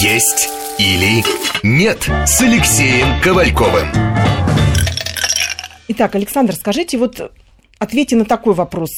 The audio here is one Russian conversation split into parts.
Есть или нет с Алексеем Ковальковым. Итак, Александр, скажите, вот Ответьте на такой вопрос.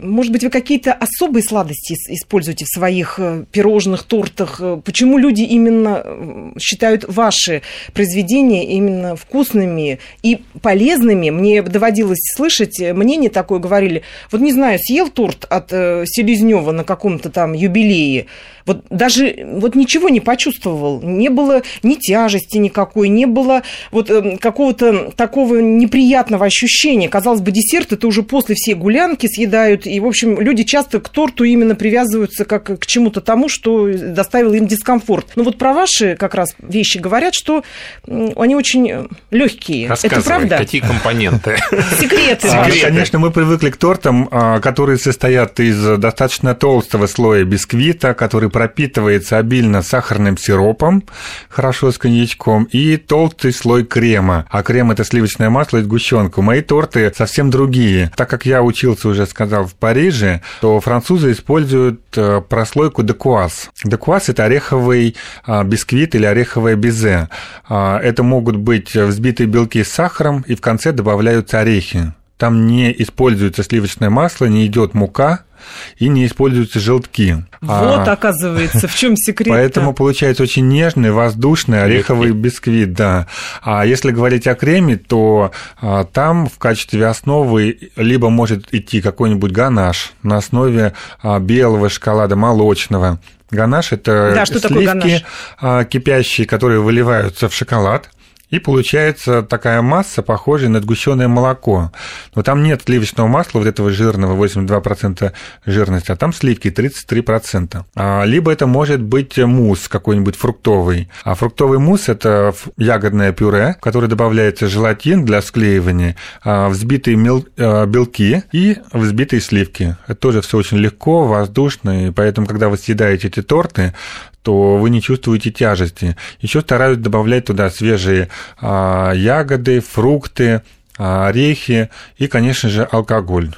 Может быть, вы какие-то особые сладости используете в своих э, пирожных, тортах? Почему люди именно э, считают ваши произведения именно вкусными и полезными? Мне доводилось слышать мнение такое, говорили, вот не знаю, съел торт от э, Селезнева на каком-то там юбилее, вот даже вот ничего не почувствовал, не было ни тяжести никакой, не было вот какого-то такого неприятного ощущения. Казалось бы, десерт это уже после все гулянки съедают. И, в общем, люди часто к торту именно привязываются как к чему-то тому, что доставило им дискомфорт. Но вот про ваши как раз вещи говорят, что они очень легкие. Это правда? какие компоненты? Секреты. Конечно, мы привыкли к тортам, а, которые состоят из достаточно толстого слоя бисквита, который пропитывается обильно сахарным сиропом, хорошо с коньячком, и толстый слой крема. А крем – это сливочное масло и сгущенка. Мои торты совсем другие. Так как я учился, уже сказал, в Париже, то французы используют э, прослойку декуаз. Декуаз – это ореховый а, бисквит или ореховое безе. А, это могут быть взбитые белки с сахаром, и в конце добавляются орехи. Там не используется сливочное масло, не идет мука, и не используются желтки. Вот, а, оказывается, в чем секрет. Поэтому получается очень нежный, воздушный ореховый бисквит, да. А если говорить о креме, то а, там в качестве основы либо может идти какой-нибудь ганаш на основе а, белого шоколада молочного. Ганаш – это да, что сливки ганаш? кипящие, которые выливаются в шоколад, и получается такая масса, похожая на сгущенное молоко. Но там нет сливочного масла, вот этого жирного, 82% жирности, а там сливки 33%. А, либо это может быть мусс какой-нибудь фруктовый. А фруктовый мусс – это ягодное пюре, в которое добавляется желатин для склеивания, а, взбитые. А, белки и взбитые сливки. Это тоже все очень легко, воздушно, и поэтому, когда вы съедаете эти торты, то вы не чувствуете тяжести. Еще стараюсь добавлять туда свежие а, ягоды, фрукты, орехи и, конечно же, алкоголь.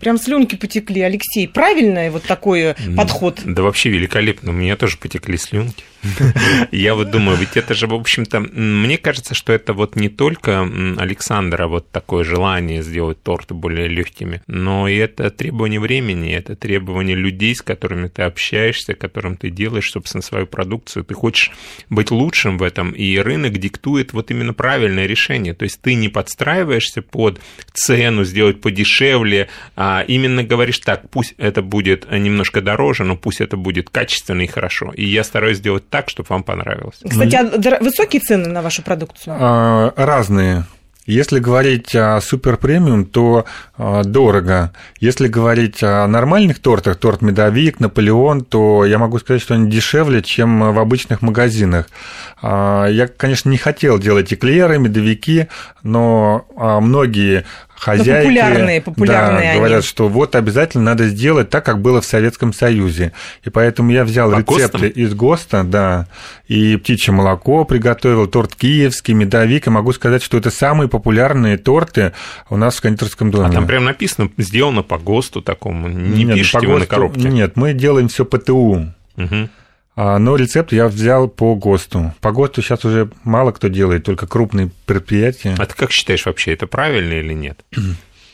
Прям слюнки потекли, Алексей. Правильный вот такой подход? Да вообще великолепно. У меня тоже потекли слюнки. Я вот думаю, ведь это же, в общем-то, мне кажется, что это вот не только Александра вот такое желание сделать торты более легкими, но и это требование времени, это требование людей, с которыми ты общаешься, которым ты делаешь, собственно, свою продукцию. Ты хочешь быть лучшим в этом, и рынок диктует вот именно правильное решение. То есть ты не подстраиваешься под цену, сделать подешевле, а именно говоришь так, пусть это будет немножко дороже, но пусть это будет качественно и хорошо. И я стараюсь сделать так, чтобы вам понравилось. Кстати, а высокие цены на вашу продукцию? А, разные. Если говорить о супер премиум, то а, дорого. Если говорить о нормальных тортах, торт медовик, Наполеон, то я могу сказать, что они дешевле, чем в обычных магазинах. А, я, конечно, не хотел делать эклеры, медовики, но а, многие хозяйки популярные, популярные да, говорят, что вот обязательно надо сделать так, как было в Советском Союзе. И поэтому я взял По рецепты ГОСТам? из ГОСТа, да, и птичье молоко приготовил, торт киевский, медовик, и могу сказать, что это самые популярные торты у нас в кондитерском доме. А там прям написано, сделано по ГОСТу такому, не нет, пишите по ГОСТу, на коробке. Нет, мы делаем все по ТУ. Угу. А, но рецепт я взял по ГОСТу. По ГОСТу сейчас уже мало кто делает, только крупные предприятия. А ты как считаешь вообще, это правильно или нет?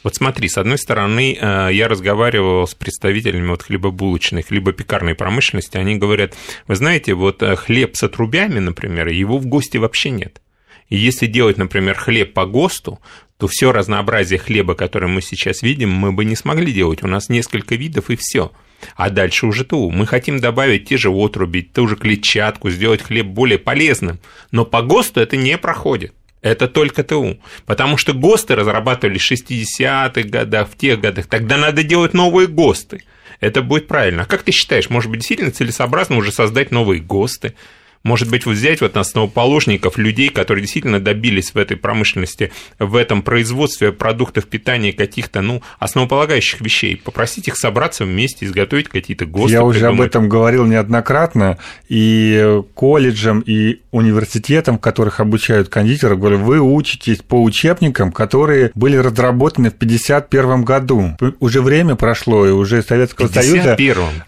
Вот смотри, с одной стороны, э, я разговаривал с представителями вот хлебобулочной, хлебопекарной промышленности, они говорят, вы знаете, вот э, хлеб с отрубями, например, его в ГОСТе вообще нет. И если делать, например, хлеб по ГОСТу, то все разнообразие хлеба, которое мы сейчас видим, мы бы не смогли делать. У нас несколько видов и все. А дальше уже ТУ. Мы хотим добавить те же отруби, ту же клетчатку, сделать хлеб более полезным. Но по ГОСТу это не проходит. Это только ТУ. Потому что ГОСТы разрабатывали в 60-х годах, в тех годах. Тогда надо делать новые ГОСТы. Это будет правильно. А как ты считаешь, может быть, действительно целесообразно уже создать новые ГОСТы? Может быть, взять вот основоположников, людей, которые действительно добились в этой промышленности, в этом производстве продуктов питания каких-то, ну, основополагающих вещей, попросить их собраться вместе, изготовить какие-то ГОСТы. Я уже об этом говорил неоднократно, и колледжам, и университетам, в которых обучают кондитеров, говорю, вы учитесь по учебникам, которые были разработаны в 1951 году. Уже время прошло, и уже Советского 51 Союза... В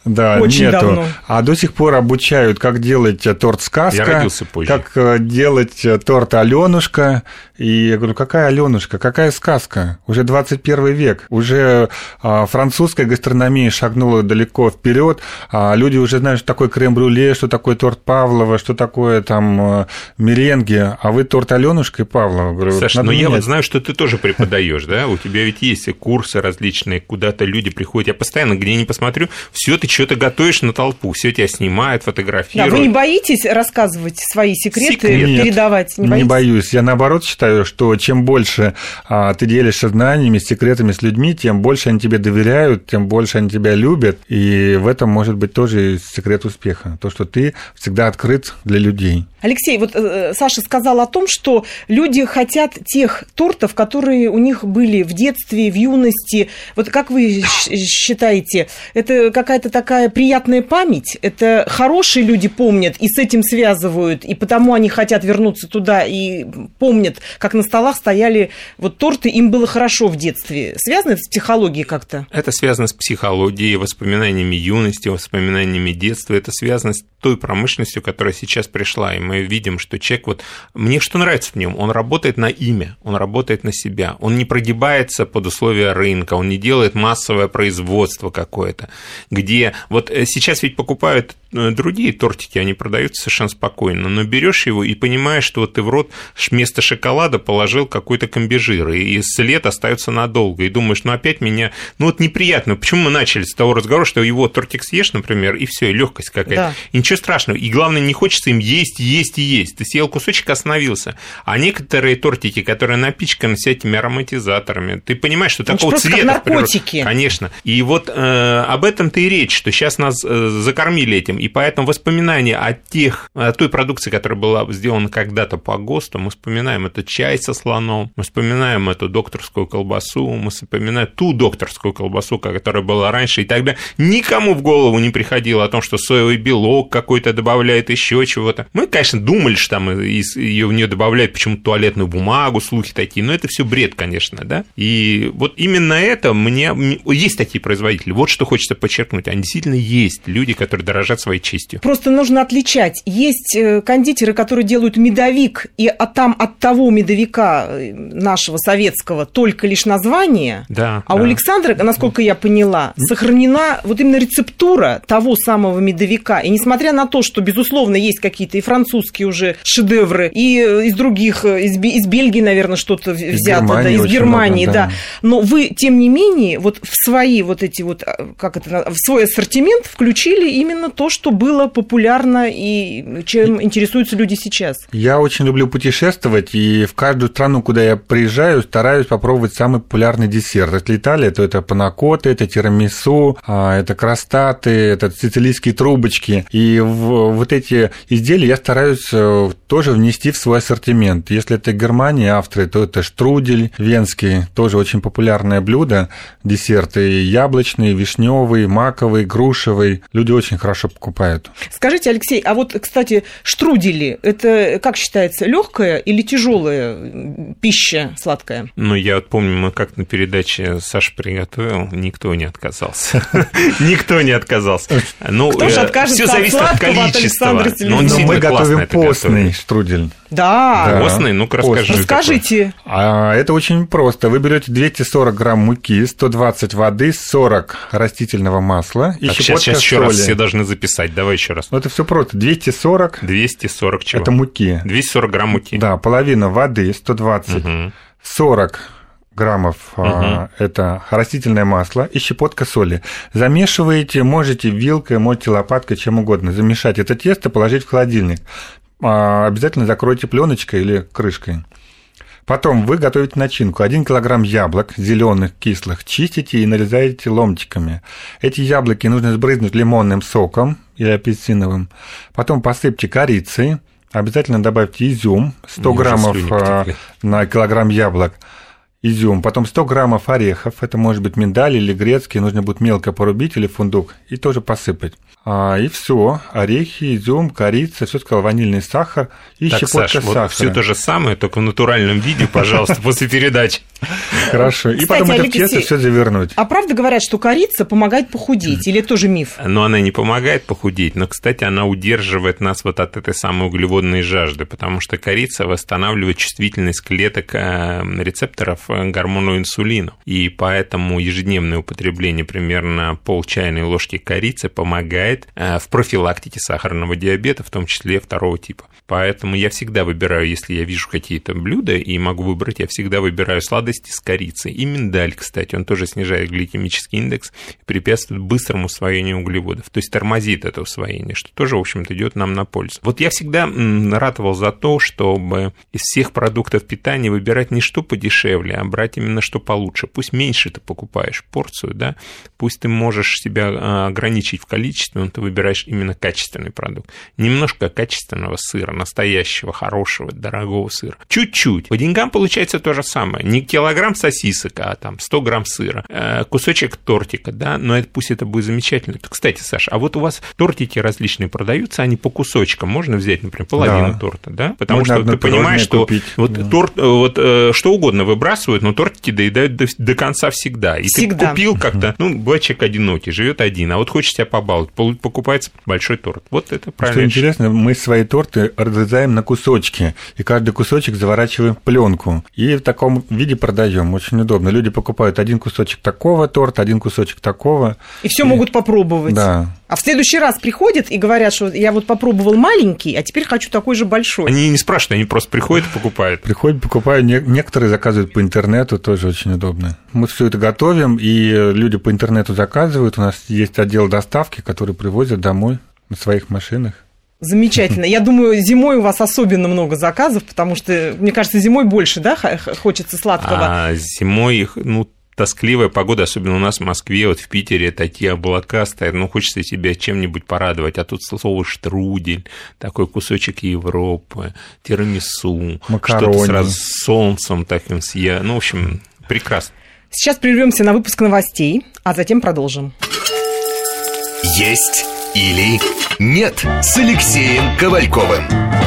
Да, Очень нету. давно. А до сих пор обучают, как делать торт с сказка, Я родился позже. как э, делать э, торт Аленушка. И я говорю, какая Аленушка, какая сказка? Уже 21 век, уже а, французская гастрономия шагнула далеко вперед, а люди уже знают, что такое крем-брюле, что такое торт Павлова, что такое там э, меренги, а вы торт Аленушка и Павлова. Говорю, Саша, но я менять. вот знаю, что ты тоже преподаешь, да? У тебя ведь есть курсы различные, куда-то люди приходят. Я постоянно, где не посмотрю, все ты что-то готовишь на толпу, все тебя снимают, Да, фотографируют. вы не боитесь рассказывать свои секреты, Секрет. Нет, передавать? Не Не, боюсь. Я наоборот считаю, что чем больше а, ты делишься знаниями, секретами с людьми, тем больше они тебе доверяют, тем больше они тебя любят. И в этом может быть тоже секрет успеха. То, что ты всегда открыт для людей. Алексей, вот э, Саша сказал о том, что люди хотят тех тортов, которые у них были в детстве, в юности. Вот как вы считаете, это какая-то такая приятная память? Это хорошие люди помнят и с этим связывают, и потому они хотят вернуться туда и помнят, как на столах стояли вот торты, им было хорошо в детстве. Связано это с психологией как-то? Это связано с психологией, воспоминаниями юности, воспоминаниями детства. Это связано с той промышленностью, которая сейчас пришла. И мы видим, что человек вот... Мне что нравится в нем? Он работает на имя, он работает на себя. Он не прогибается под условия рынка, он не делает массовое производство какое-то, где... Вот э, сейчас ведь покупают другие тортики, они продаются совершенно спокойно, но берешь его и понимаешь, что вот ты в рот вместо шоколада положил какой-то комбижир, и след остается надолго, и думаешь, ну опять меня, ну вот неприятно, почему мы начали с того разговора, что его тортик съешь, например, и все, и легкость какая-то, Да. и ничего страшного, и главное, не хочется им есть, есть и есть, ты съел кусочек, остановился, а некоторые тортики, которые напичканы всякими ароматизаторами, ты понимаешь, что такого цвета в природе- наркотики. Конечно. И вот э, об этом-то и речь, что сейчас нас э, закормили этим, и поэтому воспоминания о тех, о той продукции, которая была сделана когда-то по ГОСТу, мы вспоминаем это чай со слоном, мы вспоминаем эту докторскую колбасу, мы вспоминаем ту докторскую колбасу, которая была раньше, и тогда никому в голову не приходило о том, что соевый белок какой-то добавляет еще чего-то. Мы, конечно, думали, что там ее в нее добавляют почему-то туалетную бумагу, слухи такие, но это все бред, конечно, да. И вот именно это мне... Есть такие производители, вот что хочется подчеркнуть, они действительно есть люди, которые дорожат своей честью. Просто нужно отличать. Есть э, кондитеры, которые делают медовик, и а там от того медовика э, нашего советского только лишь название. Да, А у да. Александра, насколько я поняла, сохранена вот именно рецептура того самого медовика. И несмотря на то, что, безусловно, есть какие-то и французские уже шедевры, и э, из других, из, из Бельгии, наверное, что-то взято, да, Германии из очень Германии, много, да. да. Но вы, тем не менее, вот в свои вот эти вот, как это, в свой ассортимент включили именно то, что было популярно и чем интересуются люди сейчас. Я очень люблю путешествовать, и в каждую страну, куда я приезжаю, стараюсь попробовать самый популярный десерт. Если Италия, то это панакоты, это тирамису, а, это крастаты, это сицилийские трубочки. И вот эти изделия я стараюсь э, тоже внести в свой ассортимент. Если это Германия, Австрия, то это штрудель венский, тоже очень популярное блюдо, десерты яблочный, вишневый, маковый, грушевый. Люди очень хорошо покупают. Скажите, Алексей, а вот, кстати, штрудели, это, как считается, легкая или тяжелая пища сладкая? Ну, я вот помню, мы как на передаче Саша приготовил, никто не отказался. Никто не отказался. Ну, откажется все от зависит от сладкого от количества. Александра Но мы готовим постный штрудель. Да. Постный? Ну-ка расскажи. Расскажите. А это очень просто. Вы берете 240 грамм муки, 120 воды, 40 растительного масла и щепотка сейчас еще раз соли. все должны записать. Давай еще раз. Ну, это все просто. 240 240 чего? это муки. 240 грамм муки. Да, половина воды, 120, Мгм. 40 граммов а, это растительное масло и щепотка соли. Замешиваете, можете вилкой, можете лопаткой, чем угодно. Замешать это тесто, положить в холодильник. А, Обязательно закройте пленочкой или крышкой. Потом вы готовите начинку. 1 килограмм яблок зеленых, кислых, чистите и нарезаете ломтиками. Эти яблоки нужно сбрызнуть лимонным соком или апельсиновым. Потом посыпьте корицей. Обязательно добавьте изюм, 100 Мне уже граммов а, на килограмм яблок. Изюм, потом 100 граммов орехов, это может быть миндаль или грецкий, нужно будет мелко порубить или фундук, и тоже посыпать. А, и все, орехи, изюм, корица, все сказал, ванильный сахар и так, щепотка Саш, сахара. Вот все то же самое, только в натуральном виде, пожалуйста, после передачи. Хорошо, и потом это в тесто все завернуть. А правда говорят, что корица помогает похудеть, или это тоже миф? Но она не помогает похудеть, но, кстати, она удерживает нас вот от этой самой углеводной жажды, потому что корица восстанавливает чувствительность клеток э, рецепторов гормону инсулину. И поэтому ежедневное употребление примерно пол чайной ложки корицы помогает э, в профилактике сахарного диабета, в том числе второго типа. Поэтому я всегда выбираю, если я вижу какие-то блюда и могу выбрать, я всегда выбираю сладости с корицей. И миндаль, кстати, он тоже снижает гликемический индекс препятствует быстрому усвоению углеводов. То есть тормозит это усвоение, что тоже, в общем-то, идет нам на пользу. Вот я всегда ратовал за то, чтобы из всех продуктов питания выбирать не что подешевле, а брать именно что получше. Пусть меньше ты покупаешь порцию, да, пусть ты можешь себя а, ограничить в количестве, но ты выбираешь именно качественный продукт. Немножко качественного сыра, настоящего, хорошего, дорогого сыра. Чуть-чуть. По деньгам получается то же самое. Не килограмм сосисок, а там 100 грамм сыра, э, кусочек тортика, да, но это, пусть это будет замечательно. Кстати, Саша, а вот у вас тортики различные продаются, они по кусочкам. Можно взять, например, половину да. торта, да? Потому Можно что ты понимаешь, что купить. вот да. торт, э, вот э, что угодно выбрасывают, но тортики доедают до, до конца всегда. И всегда. ты купил как-то, ну, бывает человек одинокий, живет один, а вот хочет себя побаловать, покупается большой торт. Вот это правильно. Что интересно, мы свои торты разрезаем на кусочки, и каждый кусочек заворачиваем в пленку. И в таком виде продаем. Очень удобно. Люди покупают один кусочек такого торта, один кусочек такого. И все и... могут попробовать. Да. А в следующий раз приходят и говорят, что я вот попробовал маленький, а теперь хочу такой же большой. Они не спрашивают, они просто приходят и покупают. Приходят, покупают. Некоторые заказывают по интернету, тоже очень удобно. Мы все это готовим, и люди по интернету заказывают. У нас есть отдел доставки, который привозят домой на своих машинах. Замечательно. Я думаю, зимой у вас особенно много заказов, потому что, мне кажется, зимой больше, да, хочется сладкого. А зимой их, ну, тоскливая погода, особенно у нас в Москве, вот в Питере такие облака стоят, ну, хочется тебя чем-нибудь порадовать, а тут слово штрудель, такой кусочек Европы, тирамису, что-то сразу с солнцем таким съя, ну, в общем, прекрасно. Сейчас прервемся на выпуск новостей, а затем продолжим. Есть или нет с Алексеем Ковальковым.